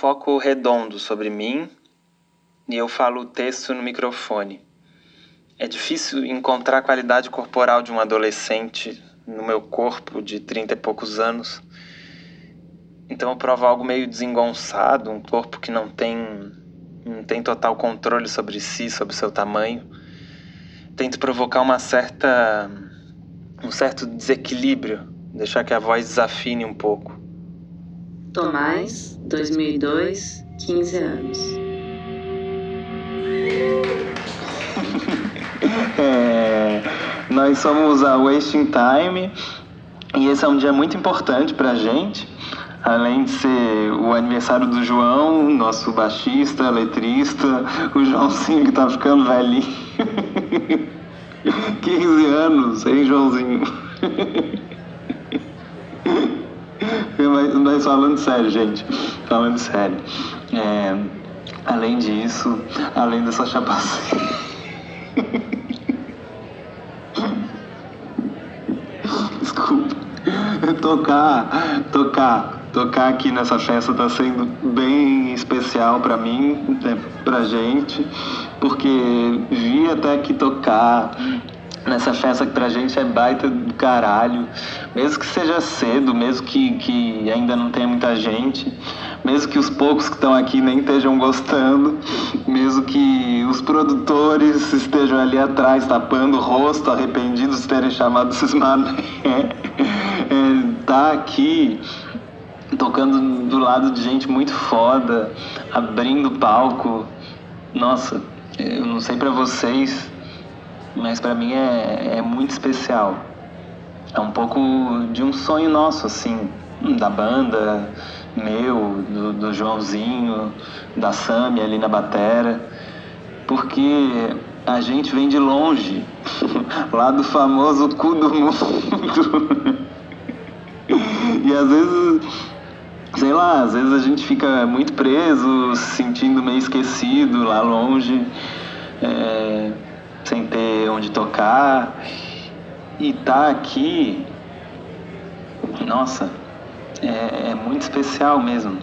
foco redondo sobre mim e eu falo o texto no microfone. É difícil encontrar a qualidade corporal de um adolescente no meu corpo de trinta e poucos anos. Então eu provo algo meio desengonçado, um corpo que não tem, não tem total controle sobre si, sobre seu tamanho. Tento provocar uma certa um certo desequilíbrio, deixar que a voz desafine um pouco. Tomás, 2002, 15 anos. nós somos a Wasting Time e esse é um dia muito importante pra gente. Além de ser o aniversário do João, nosso baixista, letrista, o Joãozinho que tá ficando velhinho. 15 anos, hein, Joãozinho? mas, falando sério, gente, falando sério. É, além disso, além dessa chapaceira. Desculpa. Tocar, tocar, tocar aqui nessa festa tá sendo bem especial para mim, né, pra gente, porque vi até aqui tocar nessa festa que pra gente é baita do caralho. Mesmo que seja cedo, mesmo que, que ainda não tenha muita gente, mesmo que os poucos que estão aqui nem estejam gostando, mesmo que os produtores estejam ali atrás tapando o rosto, arrependidos de terem chamado esses mané, é, tá aqui tocando do lado de gente muito foda, abrindo palco. Nossa, eu não sei para vocês, mas para mim é, é muito especial. É um pouco de um sonho nosso, assim, da banda, meu, do, do Joãozinho, da Sami ali na batera, porque a gente vem de longe, lá do famoso cu do mundo. e às vezes, sei lá, às vezes a gente fica muito preso, se sentindo meio esquecido lá longe. É sem ter onde tocar. E tá aqui, nossa, é, é muito especial mesmo.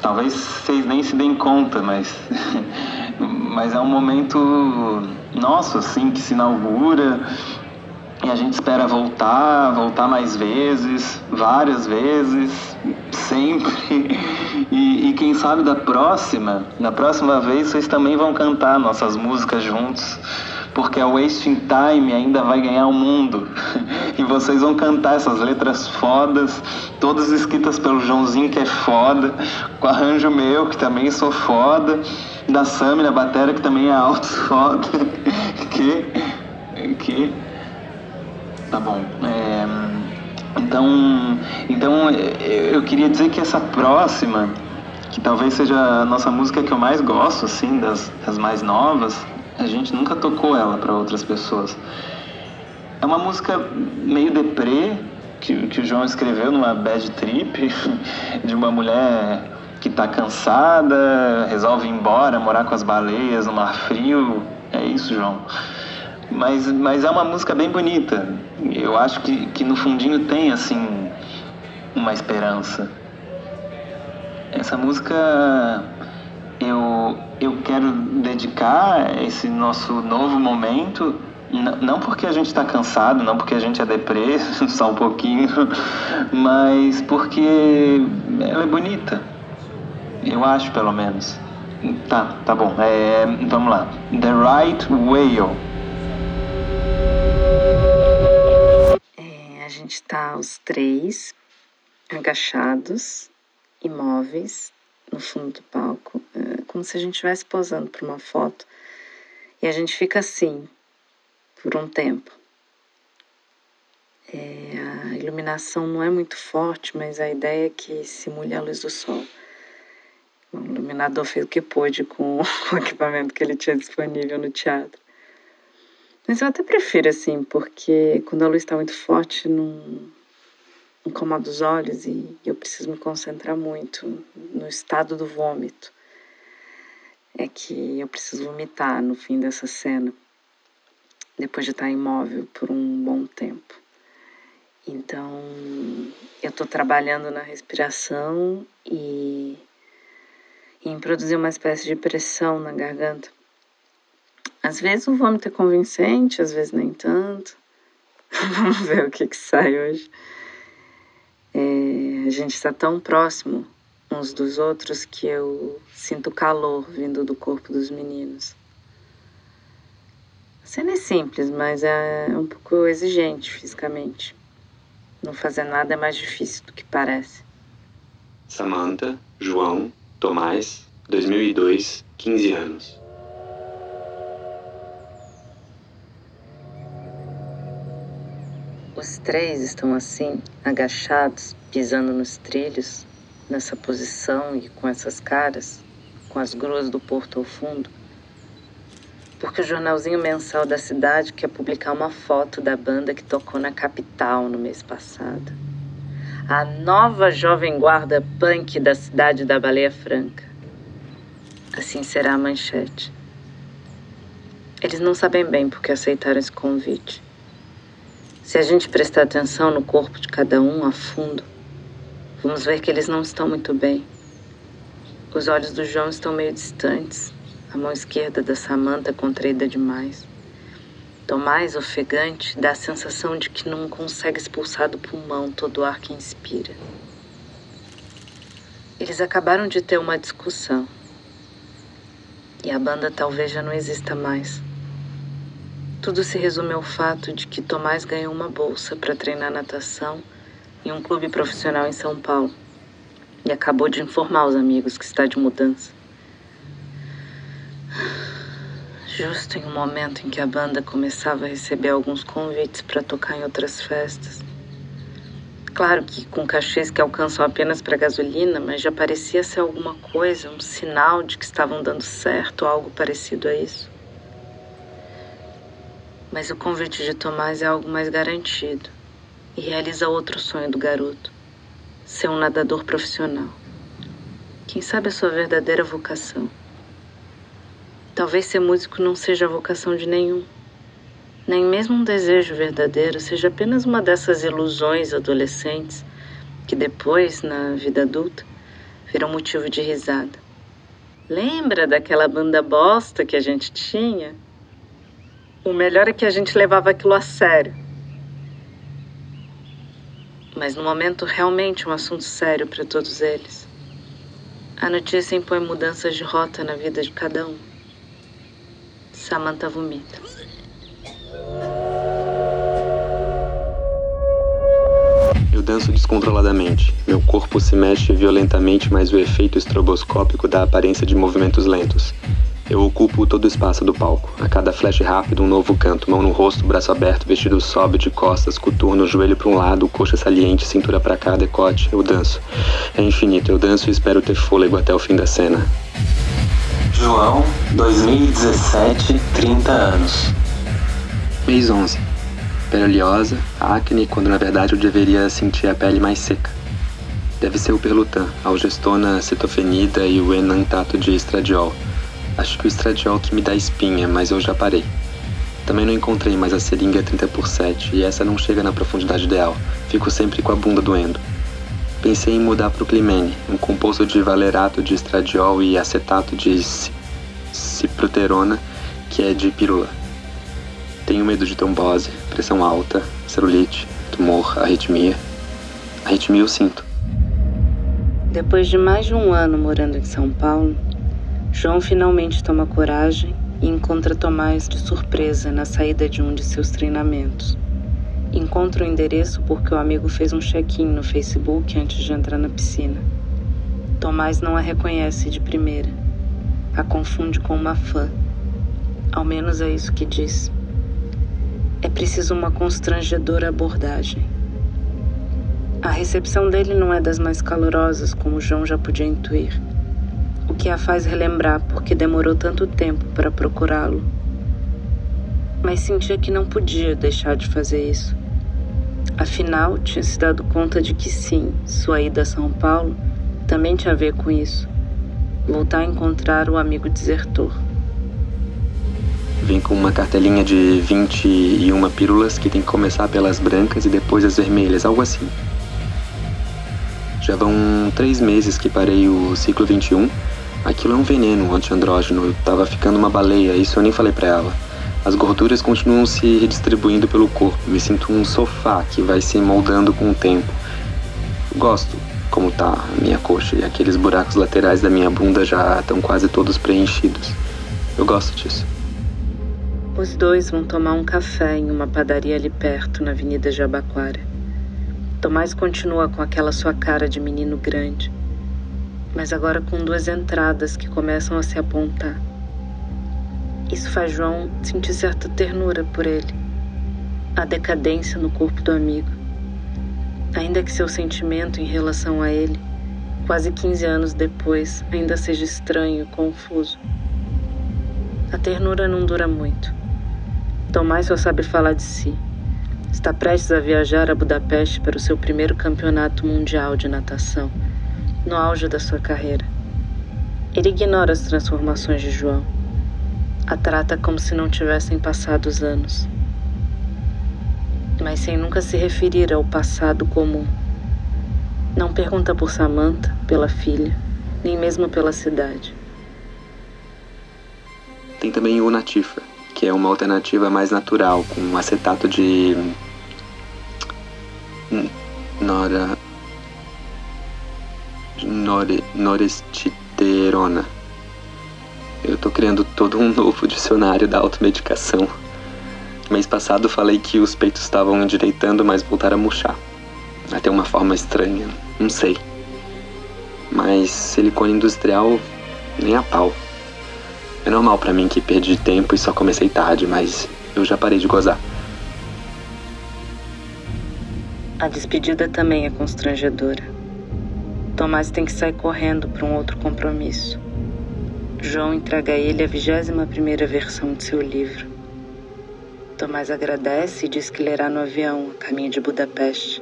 Talvez vocês nem se deem conta, mas, mas é um momento nosso, assim, que se inaugura e a gente espera voltar, voltar mais vezes, várias vezes, sempre. E, e, quem sabe da próxima, na próxima vez vocês também vão cantar nossas músicas juntos, porque a Wasting Time ainda vai ganhar o mundo. E vocês vão cantar essas letras fodas, todas escritas pelo Joãozinho, que é foda, com arranjo meu, que também sou foda, da Sammy na batera, que também é alto foda. Que. Que Tá bom. É, então, então eu queria dizer que essa próxima, que talvez seja a nossa música que eu mais gosto, assim, das, das mais novas, a gente nunca tocou ela para outras pessoas. É uma música meio deprê, que, que o João escreveu numa bad trip, de uma mulher que está cansada, resolve ir embora, morar com as baleias no mar frio. É isso, João. Mas, mas é uma música bem bonita. Eu acho que, que no fundinho tem, assim, uma esperança. Essa música eu, eu quero dedicar esse nosso novo momento não porque a gente está cansado, não porque a gente é deprê, só um pouquinho, mas porque ela é bonita. Eu acho, pelo menos. Tá, tá bom. É, vamos lá. The Right Whale. gente está os três agachados, imóveis, no fundo do palco, é como se a gente estivesse posando para uma foto. E a gente fica assim por um tempo. É, a iluminação não é muito forte, mas a ideia é que simule a luz do sol. O iluminador fez o que pôde com o equipamento que ele tinha disponível no teatro. Mas eu até prefiro assim, porque quando a luz está muito forte, não incomoda os olhos e eu preciso me concentrar muito no estado do vômito. É que eu preciso vomitar no fim dessa cena, depois de estar imóvel por um bom tempo. Então, eu estou trabalhando na respiração e em produzir uma espécie de pressão na garganta. Às vezes o vômito é convincente, às vezes nem tanto. Vamos ver o que, que sai hoje. É, a gente está tão próximo uns dos outros que eu sinto calor vindo do corpo dos meninos. A cena é simples, mas é um pouco exigente fisicamente. Não fazer nada é mais difícil do que parece. Samantha, João, Tomás, 2002, 15 anos. Os três estão assim, agachados, pisando nos trilhos, nessa posição e com essas caras, com as gruas do porto ao fundo. Porque o jornalzinho mensal da cidade quer publicar uma foto da banda que tocou na capital no mês passado. A nova jovem guarda punk da cidade da Baleia Franca. Assim será a manchete. Eles não sabem bem porque aceitaram esse convite. Se a gente prestar atenção no corpo de cada um a fundo, vamos ver que eles não estão muito bem. Os olhos do João estão meio distantes, a mão esquerda da Samanta contraída demais. Tomás, ofegante, dá a sensação de que não consegue expulsar do pulmão todo o ar que inspira. Eles acabaram de ter uma discussão. E a banda talvez já não exista mais. Tudo se resume ao fato de que Tomás ganhou uma bolsa para treinar natação em um clube profissional em São Paulo e acabou de informar os amigos que está de mudança. Justo em um momento em que a banda começava a receber alguns convites para tocar em outras festas. Claro que com cachês que alcançam apenas para gasolina, mas já parecia ser alguma coisa, um sinal de que estavam dando certo, algo parecido a isso. Mas o convite de Tomás é algo mais garantido e realiza outro sonho do garoto: ser um nadador profissional. Quem sabe a sua verdadeira vocação? Talvez ser músico não seja a vocação de nenhum. Nem mesmo um desejo verdadeiro seja apenas uma dessas ilusões adolescentes que depois, na vida adulta, viram motivo de risada. Lembra daquela banda bosta que a gente tinha? O melhor é que a gente levava aquilo a sério. Mas no momento, realmente um assunto sério para todos eles. A notícia impõe mudanças de rota na vida de cada um. Samantha vomita. Eu danço descontroladamente. Meu corpo se mexe violentamente, mas o efeito estroboscópico dá aparência de movimentos lentos. Eu ocupo todo o espaço do palco. A cada flash rápido, um novo canto. Mão no rosto, braço aberto, vestido sobe de costas, coturno, joelho para um lado, coxa saliente, cintura para cá, decote. Eu danço. É infinito. Eu danço e espero ter fôlego até o fim da cena. João, 2017, 30 anos. Mês 11. Pele oleosa, acne, quando na verdade eu deveria sentir a pele mais seca. Deve ser o perlutan, a algestona cetofenida e o enantato de estradiol. Acho que o estradiol que me dá espinha, mas eu já parei. Também não encontrei mais a seringa 30 por 7 e essa não chega na profundidade ideal. Fico sempre com a bunda doendo. Pensei em mudar para o Climene, um composto de valerato de estradiol e acetato de ciproterona, que é de pirula. Tenho medo de trombose, pressão alta, celulite, tumor, arritmia. Arritmia eu sinto. Depois de mais de um ano morando em São Paulo, João finalmente toma coragem e encontra Tomás de surpresa na saída de um de seus treinamentos. Encontra o endereço porque o amigo fez um check-in no Facebook antes de entrar na piscina. Tomás não a reconhece de primeira. A confunde com uma fã. Ao menos é isso que diz. É preciso uma constrangedora abordagem. A recepção dele não é das mais calorosas, como João já podia intuir que a faz relembrar porque demorou tanto tempo para procurá-lo. Mas sentia que não podia deixar de fazer isso. Afinal, tinha se dado conta de que sim, sua ida a São Paulo também tinha a ver com isso. Voltar a encontrar o amigo desertor. Vem com uma cartelinha de 21 pílulas que tem que começar pelas brancas e depois as vermelhas, algo assim. Já vão três meses que parei o ciclo 21 Aquilo é um veneno antiandrógeno. Eu tava ficando uma baleia, isso eu nem falei pra ela. As gorduras continuam se redistribuindo pelo corpo. Me sinto um sofá que vai se moldando com o tempo. Gosto como tá a minha coxa e aqueles buracos laterais da minha bunda já estão quase todos preenchidos. Eu gosto disso. Os dois vão tomar um café em uma padaria ali perto, na Avenida Jabaquara. Tomás continua com aquela sua cara de menino grande mas agora com duas entradas que começam a se apontar. Isso faz João sentir certa ternura por ele, a decadência no corpo do amigo. Ainda que seu sentimento em relação a ele, quase 15 anos depois, ainda seja estranho, confuso. A ternura não dura muito. Tomás só sabe falar de si. Está prestes a viajar a Budapeste para o seu primeiro campeonato mundial de natação no auge da sua carreira. Ele ignora as transformações de João. A trata como se não tivessem passado os anos. Mas sem nunca se referir ao passado comum. Não pergunta por Samantha, pela filha, nem mesmo pela cidade. Tem também o Natifa, que é uma alternativa mais natural, com acetato de. Nora nore, norestiterona. Eu tô criando todo um novo dicionário da automedicação. Mês passado falei que os peitos estavam endireitando, mas voltaram a murchar. Até uma forma estranha, não sei. Mas silicone industrial, nem a pau. É normal para mim que perdi tempo e só comecei tarde, mas eu já parei de gozar. A despedida também é constrangedora. Tomás tem que sair correndo para um outro compromisso. João entrega a ele a 21 primeira versão de seu livro. Tomás agradece e diz que lerá no avião a caminho de Budapeste.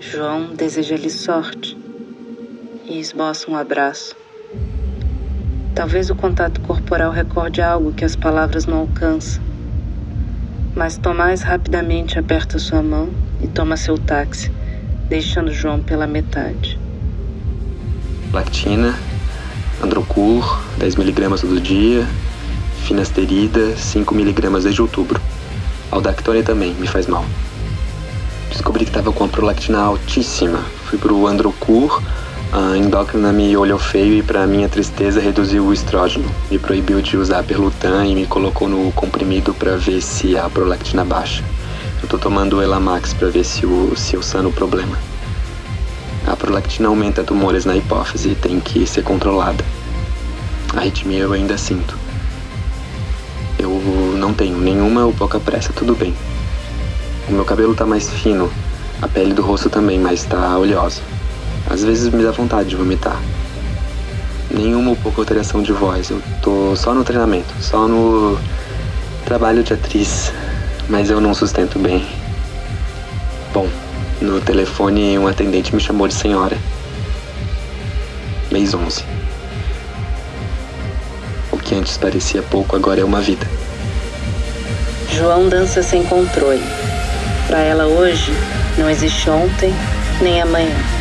João deseja-lhe sorte e esboça um abraço. Talvez o contato corporal recorde algo que as palavras não alcançam. Mas Tomás rapidamente aperta sua mão e toma seu táxi deixando João pela metade. Lactina, Androcur, 10mg todo dia, finasterida, 5mg desde outubro. Aldactone também, me faz mal. Descobri que estava com a prolactina altíssima. Fui pro Androcur, a endócrina me olhou feio e para minha tristeza reduziu o estrógeno. Me proibiu de usar Perlutan e me colocou no comprimido para ver se a prolactina baixa. Eu tô tomando o Elamax para ver se, o, se eu sano o problema. A prolactina aumenta tumores na hipófise e tem que ser controlada. A arritmia eu ainda sinto. Eu não tenho nenhuma ou pouca pressa, tudo bem. O meu cabelo tá mais fino, a pele do rosto também, mas tá oleosa. Às vezes me dá vontade de vomitar. Nenhuma ou pouca alteração de voz, eu tô só no treinamento, só no trabalho de atriz mas eu não sustento bem. Bom, no telefone um atendente me chamou de senhora. Mês 11. O que antes parecia pouco agora é uma vida. João dança sem controle. Para ela hoje não existe ontem nem amanhã.